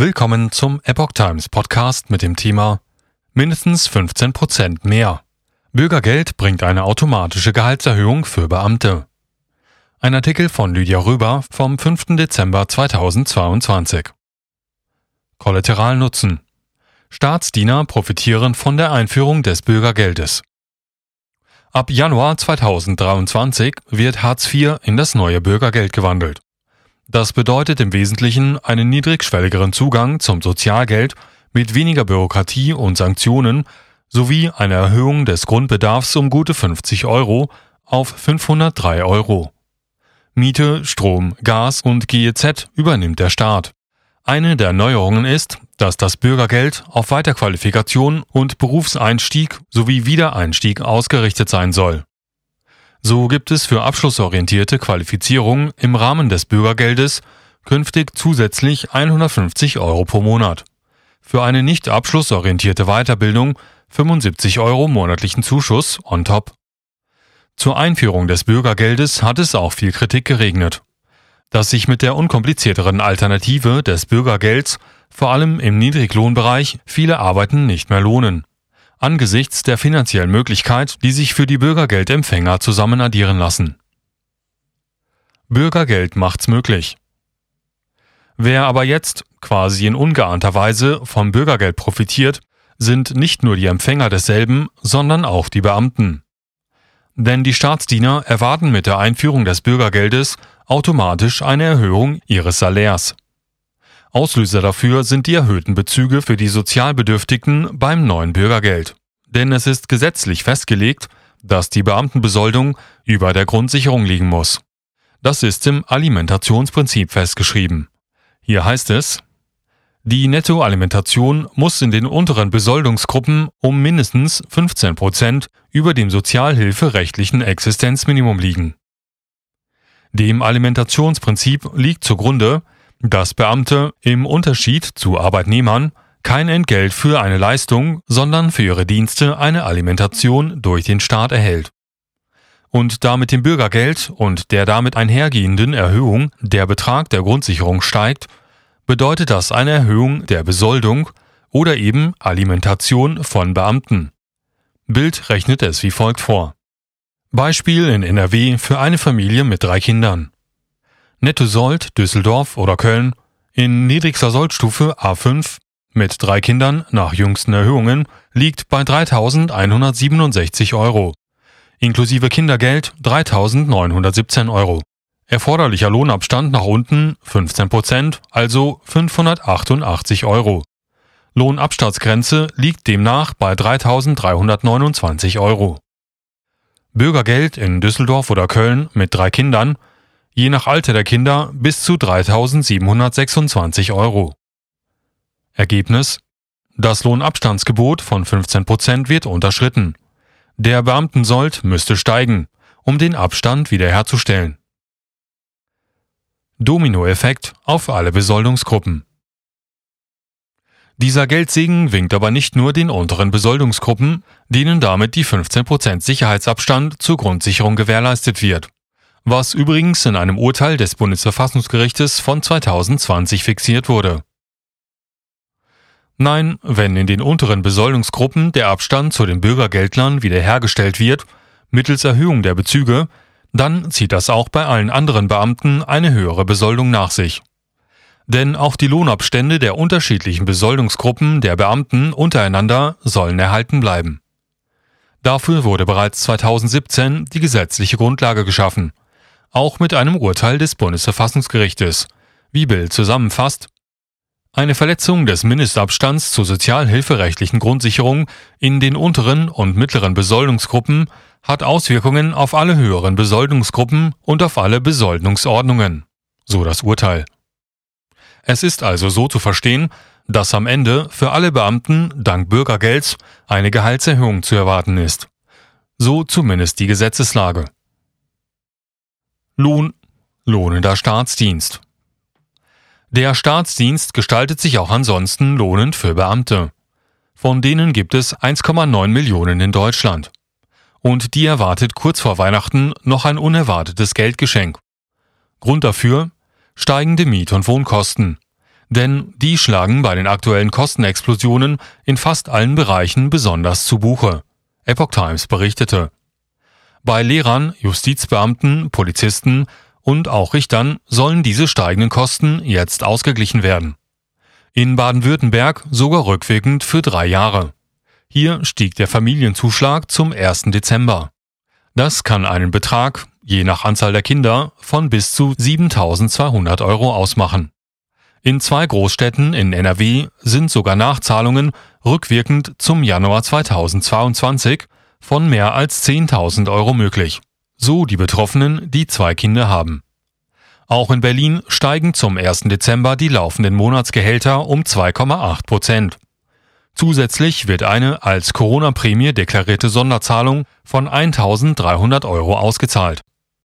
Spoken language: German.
Willkommen zum Epoch Times Podcast mit dem Thema Mindestens 15 Prozent mehr. Bürgergeld bringt eine automatische Gehaltserhöhung für Beamte. Ein Artikel von Lydia Röber vom 5. Dezember 2022. Kollateralnutzen. Staatsdiener profitieren von der Einführung des Bürgergeldes. Ab Januar 2023 wird Hartz IV in das neue Bürgergeld gewandelt. Das bedeutet im Wesentlichen einen niedrigschwelligeren Zugang zum Sozialgeld mit weniger Bürokratie und Sanktionen sowie eine Erhöhung des Grundbedarfs um gute 50 Euro auf 503 Euro. Miete, Strom, Gas und GEZ übernimmt der Staat. Eine der Neuerungen ist, dass das Bürgergeld auf Weiterqualifikation und Berufseinstieg sowie Wiedereinstieg ausgerichtet sein soll. So gibt es für abschlussorientierte Qualifizierung im Rahmen des Bürgergeldes künftig zusätzlich 150 Euro pro Monat. Für eine nicht abschlussorientierte Weiterbildung 75 Euro monatlichen Zuschuss on top. Zur Einführung des Bürgergeldes hat es auch viel Kritik geregnet. Dass sich mit der unkomplizierteren Alternative des Bürgergelds vor allem im Niedriglohnbereich viele Arbeiten nicht mehr lohnen angesichts der finanziellen Möglichkeit, die sich für die Bürgergeldempfänger zusammen addieren lassen. Bürgergeld macht's möglich. Wer aber jetzt quasi in ungeahnter Weise vom Bürgergeld profitiert, sind nicht nur die Empfänger desselben, sondern auch die Beamten. Denn die Staatsdiener erwarten mit der Einführung des Bürgergeldes automatisch eine Erhöhung ihres Salärs. Auslöser dafür sind die erhöhten Bezüge für die Sozialbedürftigen beim neuen Bürgergeld. Denn es ist gesetzlich festgelegt, dass die Beamtenbesoldung über der Grundsicherung liegen muss. Das ist im Alimentationsprinzip festgeschrieben. Hier heißt es, die Nettoalimentation muss in den unteren Besoldungsgruppen um mindestens 15 Prozent über dem sozialhilferechtlichen Existenzminimum liegen. Dem Alimentationsprinzip liegt zugrunde, dass Beamte im Unterschied zu Arbeitnehmern kein Entgelt für eine Leistung, sondern für ihre Dienste eine Alimentation durch den Staat erhält. Und da mit dem Bürgergeld und der damit einhergehenden Erhöhung der Betrag der Grundsicherung steigt, bedeutet das eine Erhöhung der Besoldung oder eben Alimentation von Beamten. Bild rechnet es wie folgt vor. Beispiel in NRW für eine Familie mit drei Kindern. Nettosold Düsseldorf oder Köln in niedrigster Soldstufe A5 mit drei Kindern nach jüngsten Erhöhungen liegt bei 3.167 Euro. Inklusive Kindergeld 3.917 Euro. Erforderlicher Lohnabstand nach unten 15 Prozent, also 588 Euro. Lohnabstandsgrenze liegt demnach bei 3.329 Euro. Bürgergeld in Düsseldorf oder Köln mit drei Kindern je nach Alter der Kinder bis zu 3.726 Euro. Ergebnis Das Lohnabstandsgebot von 15 Prozent wird unterschritten. Der Beamtensold müsste steigen, um den Abstand wiederherzustellen. Dominoeffekt auf alle Besoldungsgruppen. Dieser Geldsegen winkt aber nicht nur den unteren Besoldungsgruppen, denen damit die 15% Sicherheitsabstand zur Grundsicherung gewährleistet wird was übrigens in einem Urteil des Bundesverfassungsgerichtes von 2020 fixiert wurde. Nein, wenn in den unteren Besoldungsgruppen der Abstand zu den Bürgergeldlern wiederhergestellt wird, mittels Erhöhung der Bezüge, dann zieht das auch bei allen anderen Beamten eine höhere Besoldung nach sich. Denn auch die Lohnabstände der unterschiedlichen Besoldungsgruppen der Beamten untereinander sollen erhalten bleiben. Dafür wurde bereits 2017 die gesetzliche Grundlage geschaffen auch mit einem Urteil des Bundesverfassungsgerichtes. Wie Bild zusammenfasst, eine Verletzung des Mindestabstands zur sozialhilferechtlichen Grundsicherung in den unteren und mittleren Besoldungsgruppen hat Auswirkungen auf alle höheren Besoldungsgruppen und auf alle Besoldungsordnungen. So das Urteil. Es ist also so zu verstehen, dass am Ende für alle Beamten dank Bürgergelds eine Gehaltserhöhung zu erwarten ist. So zumindest die Gesetzeslage. Lohn, lohnender Staatsdienst. Der Staatsdienst gestaltet sich auch ansonsten lohnend für Beamte. Von denen gibt es 1,9 Millionen in Deutschland. Und die erwartet kurz vor Weihnachten noch ein unerwartetes Geldgeschenk. Grund dafür steigende Miet- und Wohnkosten. Denn die schlagen bei den aktuellen Kostenexplosionen in fast allen Bereichen besonders zu Buche. Epoch Times berichtete. Bei Lehrern, Justizbeamten, Polizisten und auch Richtern sollen diese steigenden Kosten jetzt ausgeglichen werden. In Baden-Württemberg sogar rückwirkend für drei Jahre. Hier stieg der Familienzuschlag zum 1. Dezember. Das kann einen Betrag, je nach Anzahl der Kinder, von bis zu 7200 Euro ausmachen. In zwei Großstädten in NRW sind sogar Nachzahlungen rückwirkend zum Januar 2022 von mehr als 10.000 Euro möglich. So die Betroffenen, die zwei Kinder haben. Auch in Berlin steigen zum 1. Dezember die laufenden Monatsgehälter um 2,8 Prozent. Zusätzlich wird eine als Corona-Prämie deklarierte Sonderzahlung von 1.300 Euro ausgezahlt.